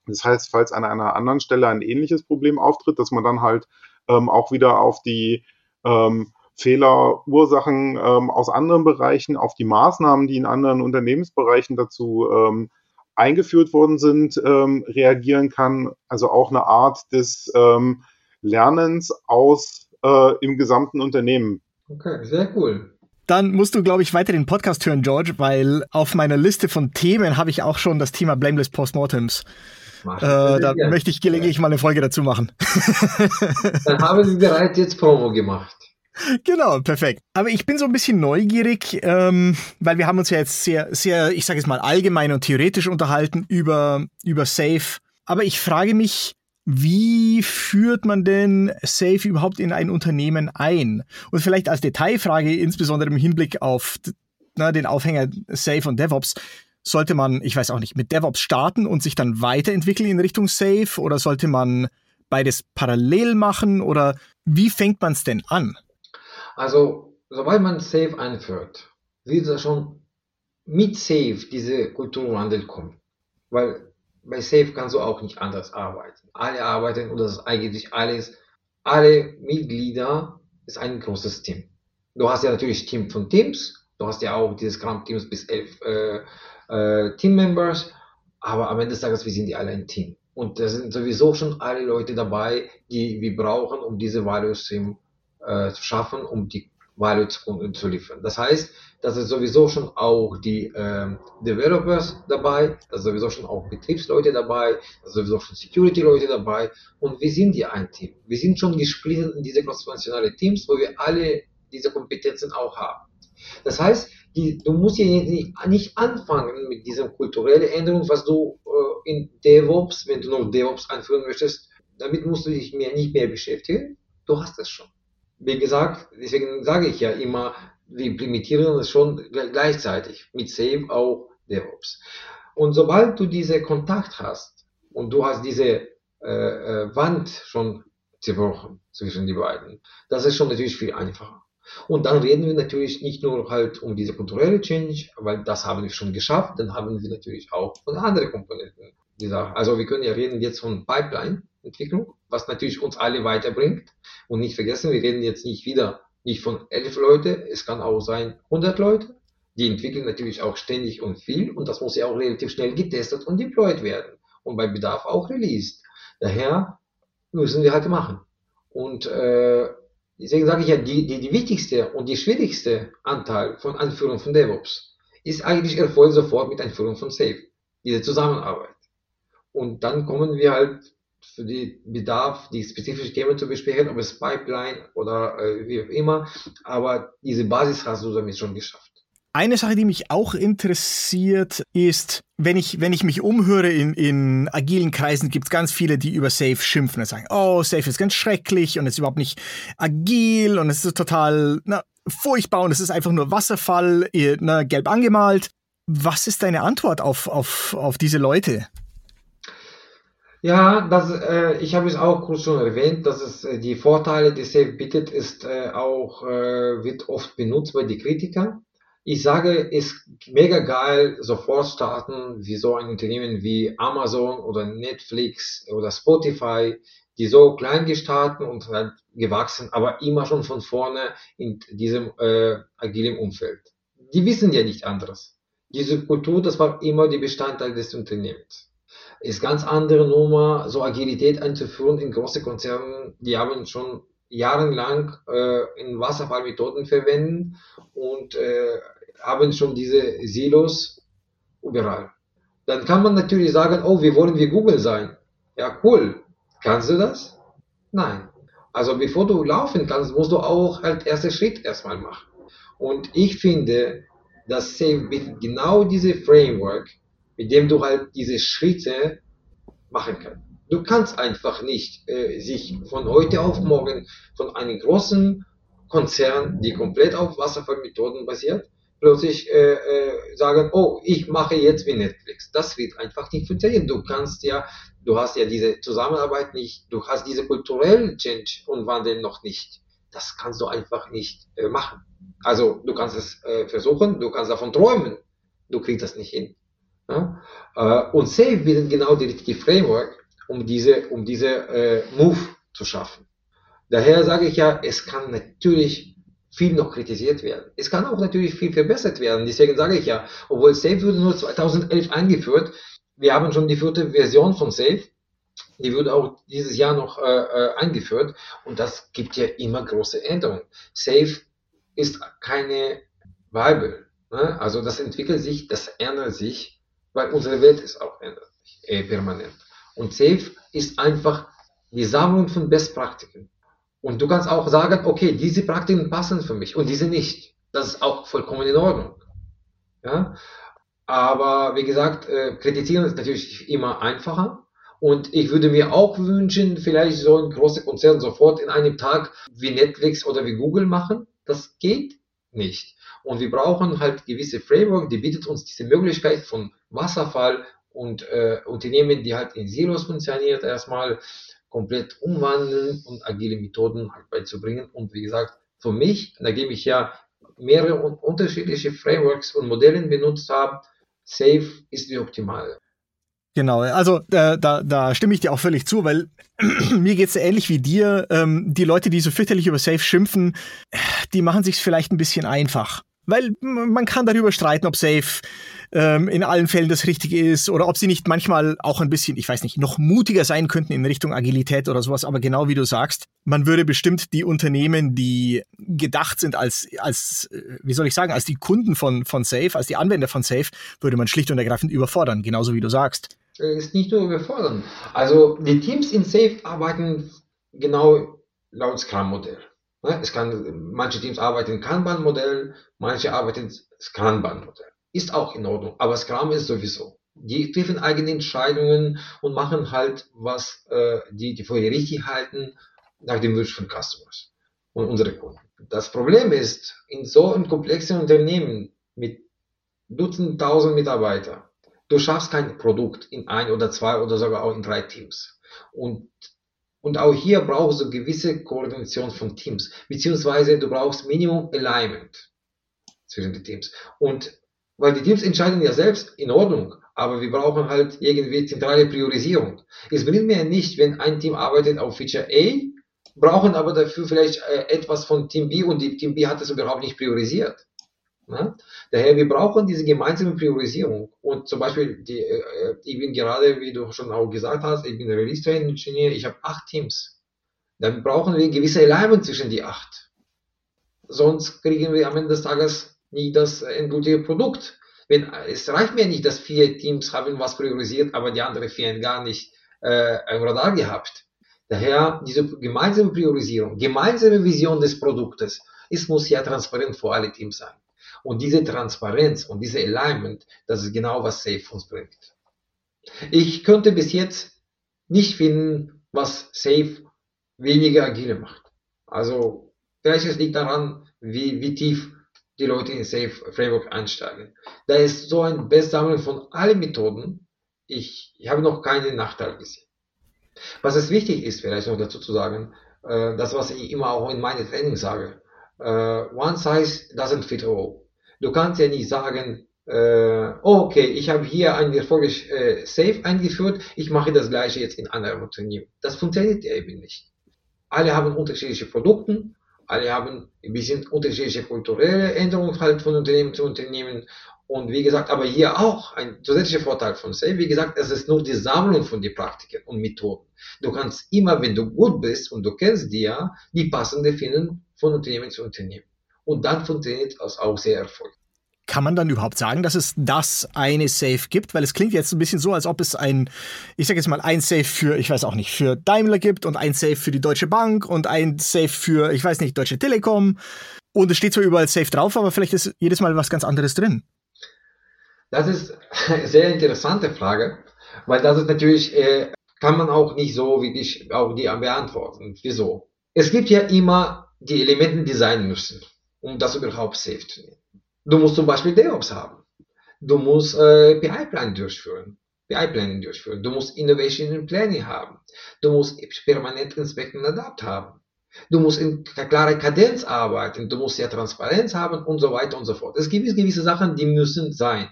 Das heißt, falls an einer anderen Stelle ein ähnliches Problem auftritt, dass man dann halt ähm, auch wieder auf die ähm, Fehlerursachen ähm, aus anderen Bereichen, auf die Maßnahmen, die in anderen Unternehmensbereichen dazu ähm, eingeführt worden sind, ähm, reagieren kann. Also auch eine Art des ähm, Lernens aus äh, im gesamten Unternehmen. Okay, sehr cool. Dann musst du, glaube ich, weiter den Podcast hören, George, weil auf meiner Liste von Themen habe ich auch schon das Thema Blameless Postmortems. Äh, da ja. möchte ich gelegentlich mal eine Folge dazu machen. <laughs> Dann haben wir bereits jetzt Promo gemacht. Genau, perfekt. Aber ich bin so ein bisschen neugierig, ähm, weil wir haben uns ja jetzt sehr, sehr, ich sage es mal allgemein und theoretisch unterhalten über über Safe. Aber ich frage mich, wie führt man denn Safe überhaupt in ein Unternehmen ein? Und vielleicht als Detailfrage, insbesondere im Hinblick auf na, den Aufhänger Safe und DevOps, sollte man, ich weiß auch nicht, mit DevOps starten und sich dann weiterentwickeln in Richtung Safe oder sollte man beides parallel machen oder wie fängt man es denn an? Also, sobald man Safe einführt, wird da schon mit Safe diese Kulturwandel kommen. Weil bei Safe kannst du auch nicht anders arbeiten. Alle arbeiten und das ist eigentlich alles, alle Mitglieder ist ein großes Team. Du hast ja natürlich Team von Teams, du hast ja auch dieses Scrum-Teams bis elf äh, äh, Team-Members, aber am Ende des Tages, wir sind ja alle ein Team. Und da sind sowieso schon alle Leute dabei, die wir brauchen, um diese Value Stream äh, zu schaffen, um die Value zu, zu liefern. Das heißt, das ist sowieso schon auch die äh, Developers dabei, das ist sowieso schon auch Betriebsleute dabei, das ist sowieso schon Security-Leute dabei und wir sind ja ein Team. Wir sind schon gesplittet in diese cross-funktionale Teams, wo wir alle diese Kompetenzen auch haben. Das heißt, die, du musst ja nicht anfangen mit dieser kulturellen Änderung, was du äh, in DevOps, wenn du noch DevOps einführen möchtest, damit musst du dich mehr, nicht mehr beschäftigen. Du hast es schon. Wie gesagt, deswegen sage ich ja immer, wir implementieren es schon gleichzeitig mit Save auch DevOps. Und sobald du diese Kontakt hast und du hast diese äh, äh, Wand schon zerbrochen zwischen die beiden, das ist schon natürlich viel einfacher. Und dann reden wir natürlich nicht nur halt um diese kulturelle Change, weil das haben wir schon geschafft, dann haben wir natürlich auch von anderen Komponenten also wir können ja reden jetzt von Pipeline-Entwicklung, was natürlich uns alle weiterbringt. Und nicht vergessen, wir reden jetzt nicht wieder nicht von elf Leute, es kann auch sein 100 Leute. Die entwickeln natürlich auch ständig und viel und das muss ja auch relativ schnell getestet und deployed werden und bei Bedarf auch released. Daher müssen wir halt machen. Und äh, deswegen sage ich ja, die, die, die wichtigste und die schwierigste Anteil von Einführung von DevOps ist eigentlich erfolgt sofort mit Einführung von Safe, diese Zusammenarbeit. Und dann kommen wir halt für die Bedarf, die spezifischen Themen zu besprechen, ob es Pipeline oder äh, wie auch immer. Aber diese Basis hast du damit schon geschafft. Eine Sache, die mich auch interessiert, ist, wenn ich, wenn ich mich umhöre in, in agilen Kreisen, gibt es ganz viele, die über Safe schimpfen und sagen, oh, Safe ist ganz schrecklich und ist überhaupt nicht agil und es ist total na, furchtbar und es ist einfach nur Wasserfall, na, gelb angemalt. Was ist deine Antwort auf, auf, auf diese Leute? Ja, das, äh, ich habe es auch kurz schon erwähnt, dass es äh, die Vorteile, die Safe bietet, ist äh, auch, äh, wird oft benutzt bei den Kritikern. Ich sage, ist mega geil, sofort starten, wie so ein Unternehmen wie Amazon oder Netflix oder Spotify, die so klein gestartet und halt gewachsen, aber immer schon von vorne in diesem äh, agilen Umfeld. Die wissen ja nicht anderes. Diese Kultur, das war immer die Bestandteil des Unternehmens ist ganz andere Nummer, so Agilität einzuführen in große Konzernen. Die haben schon jahrelang äh, in Wasserfallmethoden verwendet und äh, haben schon diese Silos überall. Dann kann man natürlich sagen, oh, wir wollen wie Google sein. Ja, cool. Kannst du das? Nein. Also bevor du laufen kannst, musst du auch halt erste Schritt erstmal machen. Und ich finde, dass Safe genau diese Framework mit dem du halt diese Schritte machen kannst. Du kannst einfach nicht äh, sich von heute auf morgen von einem großen Konzern, die komplett auf Wasserfallmethoden basiert, plötzlich äh, äh, sagen, oh, ich mache jetzt wie Netflix. Das wird einfach nicht funktionieren. Du kannst ja Du hast ja diese Zusammenarbeit nicht, du hast diese kulturellen Change und Wandel noch nicht. Das kannst du einfach nicht äh, machen. Also du kannst es äh, versuchen, du kannst davon träumen, du kriegst das nicht hin. Ja? Äh, und Safe bietet genau die richtige Framework, um diese, um diese äh, Move zu schaffen. Daher sage ich ja, es kann natürlich viel noch kritisiert werden. Es kann auch natürlich viel verbessert werden. Deswegen sage ich ja, obwohl Safe wurde nur 2011 eingeführt, wir haben schon die vierte Version von Safe. Die wird auch dieses Jahr noch äh, äh, eingeführt und das gibt ja immer große Änderungen. Safe ist keine Bible. Ne? Also das entwickelt sich, das ändert sich, weil unsere Welt ist auch ändert äh, permanent. Und Safe ist einfach die Sammlung von Bestpraktiken. Und du kannst auch sagen, okay, diese Praktiken passen für mich und diese nicht. Das ist auch vollkommen in Ordnung. Ja? Aber wie gesagt, äh, kritisieren ist natürlich immer einfacher. Und ich würde mir auch wünschen, vielleicht so ein großer Konzern sofort in einem Tag wie Netflix oder wie Google machen. Das geht nicht. Und wir brauchen halt gewisse Framework, die bietet uns diese Möglichkeit von Wasserfall und äh, Unternehmen, die halt in Silos funktioniert, erstmal komplett umwandeln und agile Methoden halt beizubringen. Und wie gesagt, für mich, nachdem ich ja mehrere unterschiedliche Frameworks und Modelle benutzt habe, Safe ist die optimale. Genau, also äh, da, da stimme ich dir auch völlig zu, weil <clears throat> mir geht's ähnlich wie dir. Ähm, die Leute, die so fürchterlich über Safe schimpfen, die machen sich vielleicht ein bisschen einfach. Weil man kann darüber streiten, ob Safe ähm, in allen Fällen das Richtige ist oder ob sie nicht manchmal auch ein bisschen, ich weiß nicht, noch mutiger sein könnten in Richtung Agilität oder sowas. Aber genau wie du sagst, man würde bestimmt die Unternehmen, die gedacht sind als, als äh, wie soll ich sagen, als die Kunden von, von Safe, als die Anwender von Safe, würde man schlicht und ergreifend überfordern, genauso wie du sagst. Ist nicht nur überfordern. Also die Teams in Safe arbeiten genau laut Scrum-Modell. Ne? Es kann, manche Teams arbeiten Kanban-Modell, manche arbeiten Scrum-Modell. Ist auch in Ordnung, aber Scrum ist sowieso. Die treffen eigene Entscheidungen und machen halt, was äh, die, die vorher richtig halten, nach dem Wunsch von Customers und unsere Kunden. Das Problem ist, in so einem komplexen Unternehmen mit Dutzend, tausend Mitarbeitern, du schaffst kein Produkt in ein oder zwei oder sogar auch in drei Teams. Und und auch hier brauchst du gewisse Koordination von Teams, beziehungsweise du brauchst Minimum Alignment zwischen den Teams. Und weil die Teams entscheiden ja selbst, in Ordnung, aber wir brauchen halt irgendwie zentrale Priorisierung. Es bringt mir nicht, wenn ein Team arbeitet auf Feature A, brauchen aber dafür vielleicht äh, etwas von Team B und die Team B hat es überhaupt nicht priorisiert. Ne? Daher, wir brauchen diese gemeinsame Priorisierung. Und zum Beispiel, die, äh, ich bin gerade, wie du schon auch gesagt hast, ich bin Release Train Engineer, ich habe acht Teams. Dann brauchen wir gewisse Alignment zwischen die acht. Sonst kriegen wir am Ende des Tages nie das endgültige Produkt. Wenn, es reicht mir nicht, dass vier Teams haben was priorisiert, aber die anderen vier gar nicht äh, ein Radar gehabt. Daher diese gemeinsame Priorisierung, gemeinsame Vision des Produktes, es muss ja transparent für alle Teams sein. Und diese Transparenz und diese Alignment, das ist genau, was Safe uns bringt. Ich könnte bis jetzt nicht finden, was Safe weniger agile macht. Also, vielleicht es liegt daran, wie, wie tief die Leute in Safe Framework einsteigen. Da ist so ein Bestsammeln von allen Methoden. Ich, ich habe noch keinen Nachteil gesehen. Was es wichtig ist, vielleicht noch dazu zu sagen, äh, das, was ich immer auch in meinen Trainings sage, uh, one size doesn't fit all. Du kannst ja nicht sagen, äh, oh, okay, ich habe hier ein erfolgreich äh, Safe eingeführt, ich mache das gleiche jetzt in anderen Unternehmen. Das funktioniert eben nicht. Alle haben unterschiedliche Produkte, alle haben ein bisschen unterschiedliche kulturelle Änderungen halt von Unternehmen zu Unternehmen. Und wie gesagt, aber hier auch ein zusätzlicher Vorteil von Safe, wie gesagt, es ist nur die Sammlung von den Praktiken und Methoden. Du kannst immer, wenn du gut bist und du kennst ja, die passende finden von Unternehmen zu Unternehmen. Und dann funktioniert es auch sehr erfolgreich. Kann man dann überhaupt sagen, dass es das eine Safe gibt? Weil es klingt jetzt ein bisschen so, als ob es ein, ich sage jetzt mal, ein Safe für, ich weiß auch nicht, für Daimler gibt und ein Safe für die Deutsche Bank und ein Safe für, ich weiß nicht, Deutsche Telekom. Und es steht zwar überall Safe drauf, aber vielleicht ist jedes Mal was ganz anderes drin. Das ist eine sehr interessante Frage, weil das ist natürlich, äh, kann man auch nicht so wie ich auch die beantworten. Wieso? Es gibt ja immer die Elemente, die sein müssen um das überhaupt safe zu nehmen. Du musst zum Beispiel DevOps haben. Du musst äh, Pipeline durchführen. BI-Planning durchführen. Du musst Innovation Planning haben. Du musst permanent Inspect und Adapt haben. Du musst in klare Kadenz arbeiten. Du musst ja Transparenz haben und so weiter und so fort. Es gibt gewisse Sachen, die müssen sein.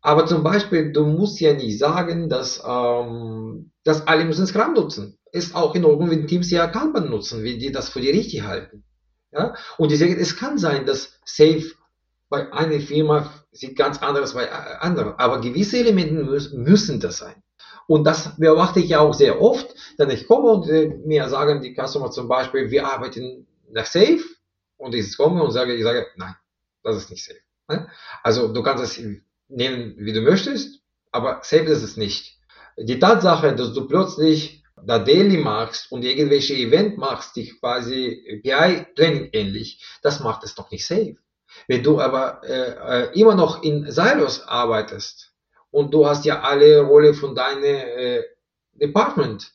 Aber zum Beispiel, du musst ja nicht sagen, dass, ähm, dass alle müssen Scrum nutzen. Ist auch in Ordnung, wenn Teams ja Kanban nutzen, wenn die das für die richtig halten. Ja? Und deswegen, es kann sein, dass Safe bei einer Firma sieht ganz anders bei anderen. Aber gewisse Elemente müssen das sein. Und das beobachte ich ja auch sehr oft, denn ich komme und äh, mir sagen die Customer zum Beispiel, wir arbeiten nach Safe und ich komme und sage, ich sage, nein, das ist nicht Safe. Ne? Also du kannst es nehmen, wie du möchtest, aber Safe ist es nicht. Die Tatsache, dass du plötzlich da Daily machst und irgendwelche Event machst, die quasi PI-Planning ähnlich, das macht es doch nicht safe. Wenn du aber äh, äh, immer noch in Silos arbeitest und du hast ja alle Rolle von deinem äh, Department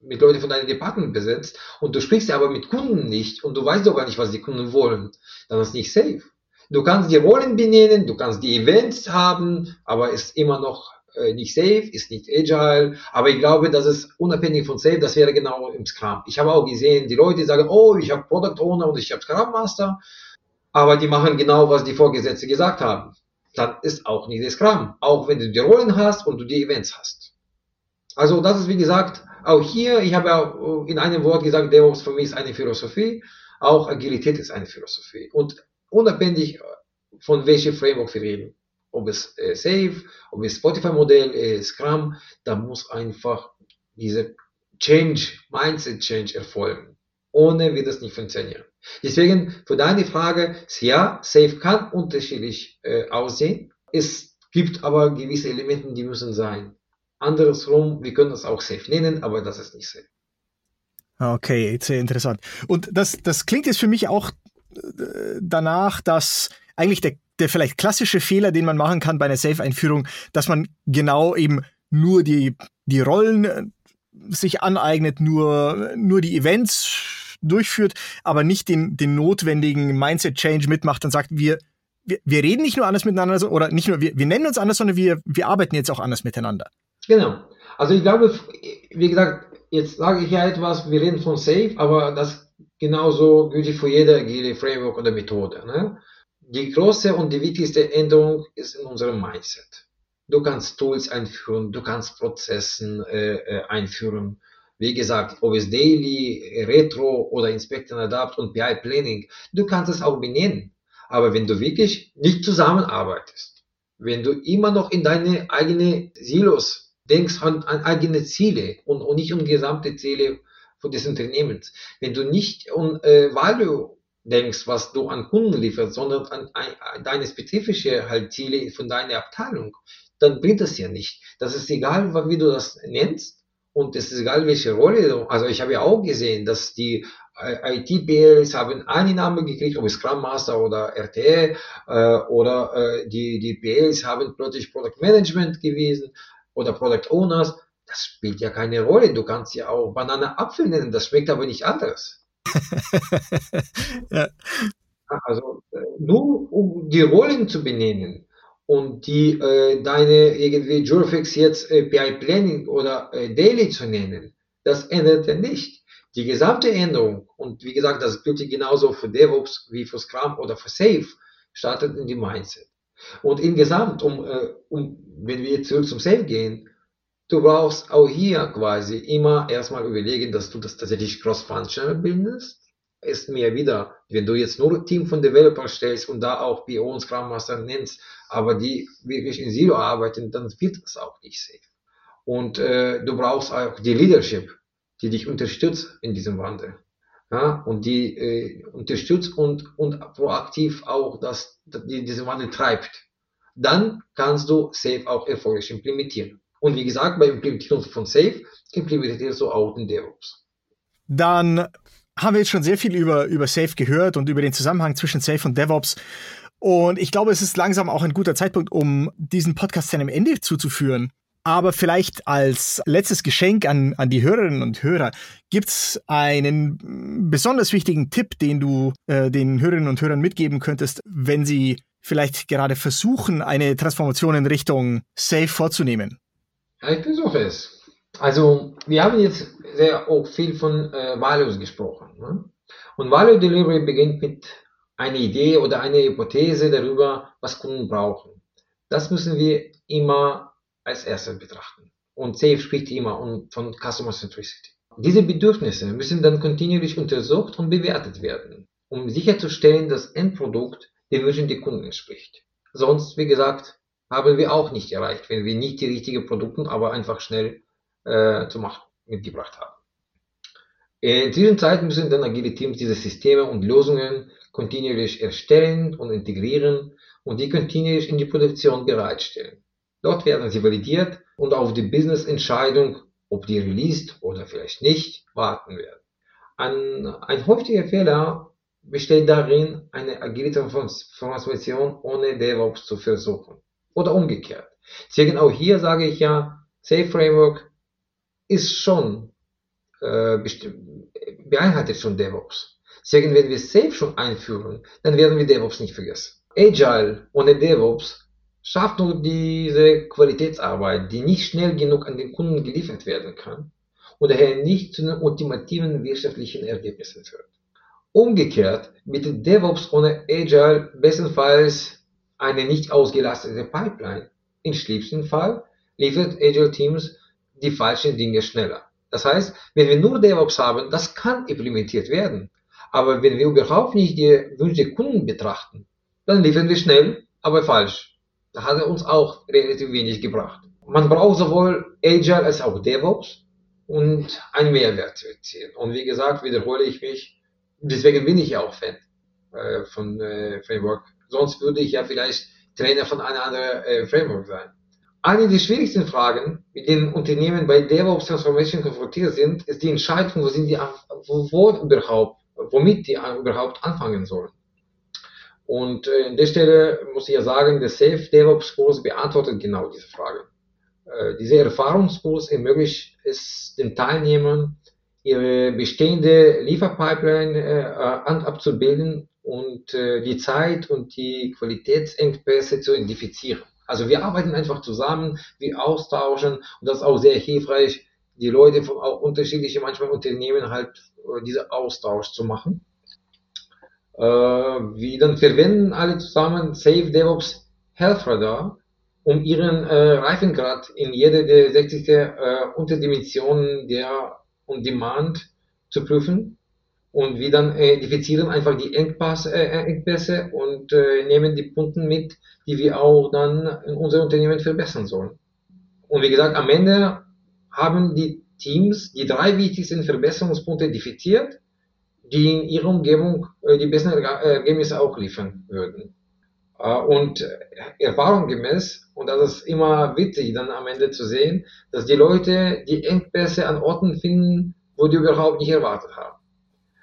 mit Leuten von deinem Department besetzt und du sprichst aber mit Kunden nicht und du weißt doch gar nicht, was die Kunden wollen, dann ist nicht safe. Du kannst die Rollen benennen, du kannst die Events haben, aber ist immer noch nicht safe, ist nicht agile, aber ich glaube, dass es unabhängig von safe, das wäre genau im Scrum. Ich habe auch gesehen, die Leute sagen, oh, ich habe Product Owner und ich habe Scrum Master aber die machen genau, was die Vorgesetzte gesagt haben. Dann ist auch nicht das Scrum, auch wenn du die Rollen hast und du die Events hast. Also das ist wie gesagt, auch hier, ich habe ja in einem Wort gesagt, DevOps für mich ist eine Philosophie, auch Agilität ist eine Philosophie. Und unabhängig von welchem Framework wir reden, ob es äh, Safe, ob es Spotify-Modell, äh, Scrum, da muss einfach diese Change, Mindset Change erfolgen. Ohne wird das nicht funktionieren. Deswegen für deine Frage, ja, Safe kann unterschiedlich äh, aussehen. Es gibt aber gewisse Elemente, die müssen sein. Andersrum, wir können das auch Safe nennen, aber das ist nicht Safe. Okay, sehr interessant. Und das, das klingt jetzt für mich auch äh, danach, dass eigentlich der, der vielleicht klassische Fehler, den man machen kann bei einer Safe-Einführung, dass man genau eben nur die, die Rollen äh, sich aneignet, nur, nur die Events durchführt, aber nicht den, den notwendigen Mindset-Change mitmacht und sagt, wir, wir, wir reden nicht nur anders miteinander oder nicht nur, wir, wir nennen uns anders, sondern wir, wir arbeiten jetzt auch anders miteinander. Genau. Also ich glaube, wie gesagt, jetzt sage ich ja etwas, wir reden von Safe, aber das genauso gültig für jede agile Framework oder Methode. Ne? Die große und die wichtigste Änderung ist in unserem Mindset. Du kannst Tools einführen, du kannst Prozessen äh, äh einführen, wie gesagt, ob es Daily, Retro oder Inspect and Adapt und BI Planning, du kannst es auch benennen. Aber wenn du wirklich nicht zusammenarbeitest, wenn du immer noch in deine eigenen Silos denkst an, an eigene Ziele und, und nicht um gesamte Ziele des Unternehmens, wenn du nicht um äh, Value denkst, was du an Kunden lieferst, sondern an, an deine spezifische halt Ziele von deiner Abteilung, dann bringt das ja nicht. Das ist egal, wie du das nennst. Und es ist egal, welche Rolle. Also ich habe ja auch gesehen, dass die äh, IT-BLs haben einen Namen gekriegt, ob es Scrum Master oder RTE äh, oder äh, die, die BLs haben plötzlich Product Management gewesen oder Product Owners. Das spielt ja keine Rolle. Du kannst ja auch Banane Apfel nennen, das schmeckt aber nicht anders. <laughs> ja. Also äh, nur um die Rollen zu benennen, und die äh, deine irgendwie Jurfix jetzt äh, BI Planning oder äh, Daily zu nennen, das ändert er nicht. Die gesamte Änderung, und wie gesagt, das gilt genauso für DevOps wie für Scrum oder für Safe, startet in die Mindset. Und insgesamt, um, äh, um, wenn wir jetzt zurück zum Safe gehen, du brauchst auch hier quasi immer erstmal überlegen, dass du das tatsächlich cross-functional bindest. Ist mir wieder, wenn du jetzt nur Team von Developers stellst und da auch PO und Scrum Master nennst, aber die wirklich in Silo arbeiten, dann wird es auch nicht safe. Und äh, du brauchst auch die Leadership, die dich unterstützt in diesem Wandel. Ja, und die äh, unterstützt und, und proaktiv auch das, die diesen Wandel treibt. Dann kannst du Safe auch erfolgreich implementieren. Und wie gesagt, bei Implementierung von Safe implementierst du auch den DevOps. Dann haben wir jetzt schon sehr viel über, über Safe gehört und über den Zusammenhang zwischen Safe und DevOps. Und ich glaube, es ist langsam auch ein guter Zeitpunkt, um diesen Podcast seinem Ende zuzuführen. Aber vielleicht als letztes Geschenk an, an die Hörerinnen und Hörer gibt's einen besonders wichtigen Tipp, den du äh, den Hörerinnen und Hörern mitgeben könntest, wenn sie vielleicht gerade versuchen, eine Transformation in Richtung Safe vorzunehmen. Ja, ich versuche es. Also, wir haben jetzt sehr auch viel von äh, Values gesprochen. Ne? Und Value Delivery beginnt mit einer Idee oder einer Hypothese darüber, was Kunden brauchen. Das müssen wir immer als erstes betrachten. Und Safe spricht immer von Customer Centricity. Diese Bedürfnisse müssen dann kontinuierlich untersucht und bewertet werden, um sicherzustellen, dass Endprodukt den Wünschen der Kunden entspricht. Sonst, wie gesagt, haben wir auch nicht erreicht, wenn wir nicht die richtigen Produkte, aber einfach schnell äh, zu machen mitgebracht haben. In diesen Zeiten müssen dann agile Teams diese Systeme und Lösungen kontinuierlich erstellen und integrieren und die kontinuierlich in die Produktion bereitstellen. Dort werden sie validiert und auf die Business-Entscheidung, ob die released oder vielleicht nicht, warten werden. Ein, ein häufiger Fehler besteht darin, eine agile Transformation ohne DevOps zu versuchen. Oder umgekehrt. Deswegen auch hier sage ich ja, Safe Framework ist schon äh, beinhaltet schon DevOps. Deswegen, wenn wir Safe schon einführen, dann werden wir DevOps nicht vergessen. Agile ohne DevOps schafft nur diese Qualitätsarbeit, die nicht schnell genug an den Kunden geliefert werden kann und daher nicht zu den ultimativen wirtschaftlichen Ergebnissen führt. Umgekehrt bietet DevOps ohne Agile bestenfalls eine nicht ausgelastete Pipeline. Im schlimmsten Fall liefert Agile Teams die falschen Dinge schneller. Das heißt, wenn wir nur DevOps haben, das kann implementiert werden. Aber wenn wir überhaupt nicht die Wünsche Kunden betrachten, dann liefern wir schnell, aber falsch. Da hat er uns auch relativ wenig gebracht. Man braucht sowohl Agile als auch DevOps und einen Mehrwert zu erzielen. Und wie gesagt, wiederhole ich mich, deswegen bin ich ja auch Fan äh, von äh, Framework. Sonst würde ich ja vielleicht Trainer von einer anderen äh, Framework sein. Eine der schwierigsten Fragen, mit denen Unternehmen bei DevOps Transformation konfrontiert sind, ist die Entscheidung, wo sind die, wo, wo überhaupt, womit die überhaupt anfangen sollen. Und äh, an der Stelle muss ich ja sagen, der Safe DevOps Kurs beantwortet genau diese Frage. Äh, dieser Erfahrungskurs ermöglicht es den Teilnehmern, ihre bestehende Lieferpipeline äh, abzubilden und äh, die Zeit und die Qualitätsengpässe zu identifizieren. Also wir arbeiten einfach zusammen, wir austauschen und das ist auch sehr hilfreich, die Leute von auch unterschiedlichen manchmal Unternehmen halt äh, diese Austausch zu machen. Äh, wir dann verwenden alle zusammen Safe DevOps Health Radar, um ihren äh, Reifengrad in jeder der 60 äh, Unterdimensionen der On-Demand zu prüfen und wir dann äh, identifizieren einfach die Engpass, äh, äh, Engpässe und äh, nehmen die Punkte mit, die wir auch dann in unserem Unternehmen verbessern sollen. Und wie gesagt, am Ende haben die Teams die drei wichtigsten Verbesserungspunkte identifiziert, die in ihrer Umgebung äh, die besten Ergebnisse auch liefern würden. Äh, und erfahrungsgemäß, und das ist immer witzig dann am Ende zu sehen, dass die Leute die Engpässe an Orten finden, wo die überhaupt nicht erwartet haben.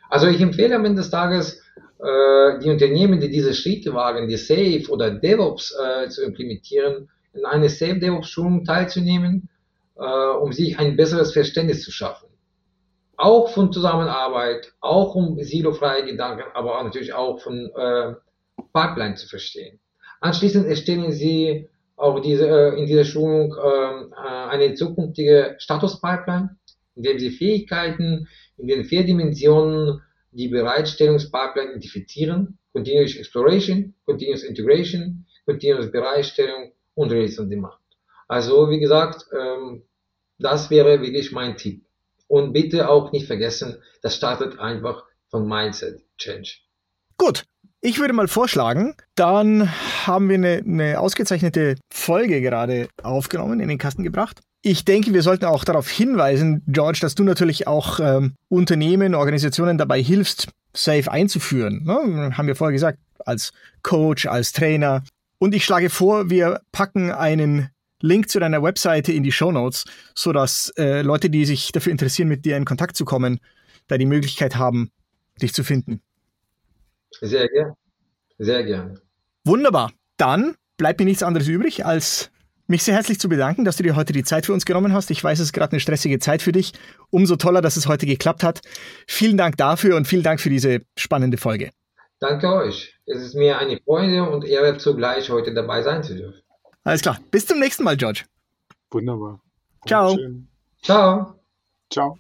Also ich empfehle am Ende des Tages, äh, die Unternehmen, die diese Schritte wagen, die Safe oder DevOps äh, zu implementieren, in eine Safe DevOps Schulung teilzunehmen, äh, um sich ein besseres Verständnis zu schaffen. Auch von Zusammenarbeit, auch um silofreie Gedanken, aber natürlich auch von äh, Pipeline zu verstehen. Anschließend erstellen Sie auch diese, äh, in dieser Schulung ähm, äh, eine zukünftige Status-Pipeline, in dem Sie Fähigkeiten, in den vier Dimensionen die Bereitstellungspipeline identifizieren, Continuous Exploration, Continuous Integration, Continuous Bereitstellung und Release on Demand. Also wie gesagt, ähm, das wäre wirklich mein Tipp. Und bitte auch nicht vergessen, das startet einfach von Mindset Change. Gut, ich würde mal vorschlagen, dann haben wir eine, eine ausgezeichnete Folge gerade aufgenommen, in den Kasten gebracht. Ich denke, wir sollten auch darauf hinweisen, George, dass du natürlich auch ähm, Unternehmen, Organisationen dabei hilfst, Safe einzuführen. Ne? Haben wir vorher gesagt, als Coach, als Trainer. Und ich schlage vor, wir packen einen Link zu deiner Webseite in die Show Notes, sodass äh, Leute, die sich dafür interessieren, mit dir in Kontakt zu kommen, da die Möglichkeit haben, dich zu finden. Sehr gern. Sehr gern. Wunderbar. Dann bleibt mir nichts anderes übrig, als mich sehr herzlich zu bedanken, dass du dir heute die Zeit für uns genommen hast. Ich weiß, es ist gerade eine stressige Zeit für dich. Umso toller, dass es heute geklappt hat. Vielen Dank dafür und vielen Dank für diese spannende Folge. Danke euch. Es ist mir eine Freude und Ehre zugleich, heute dabei sein zu dürfen. Alles klar. Bis zum nächsten Mal, George. Wunderbar. Ciao. Ciao. Ciao.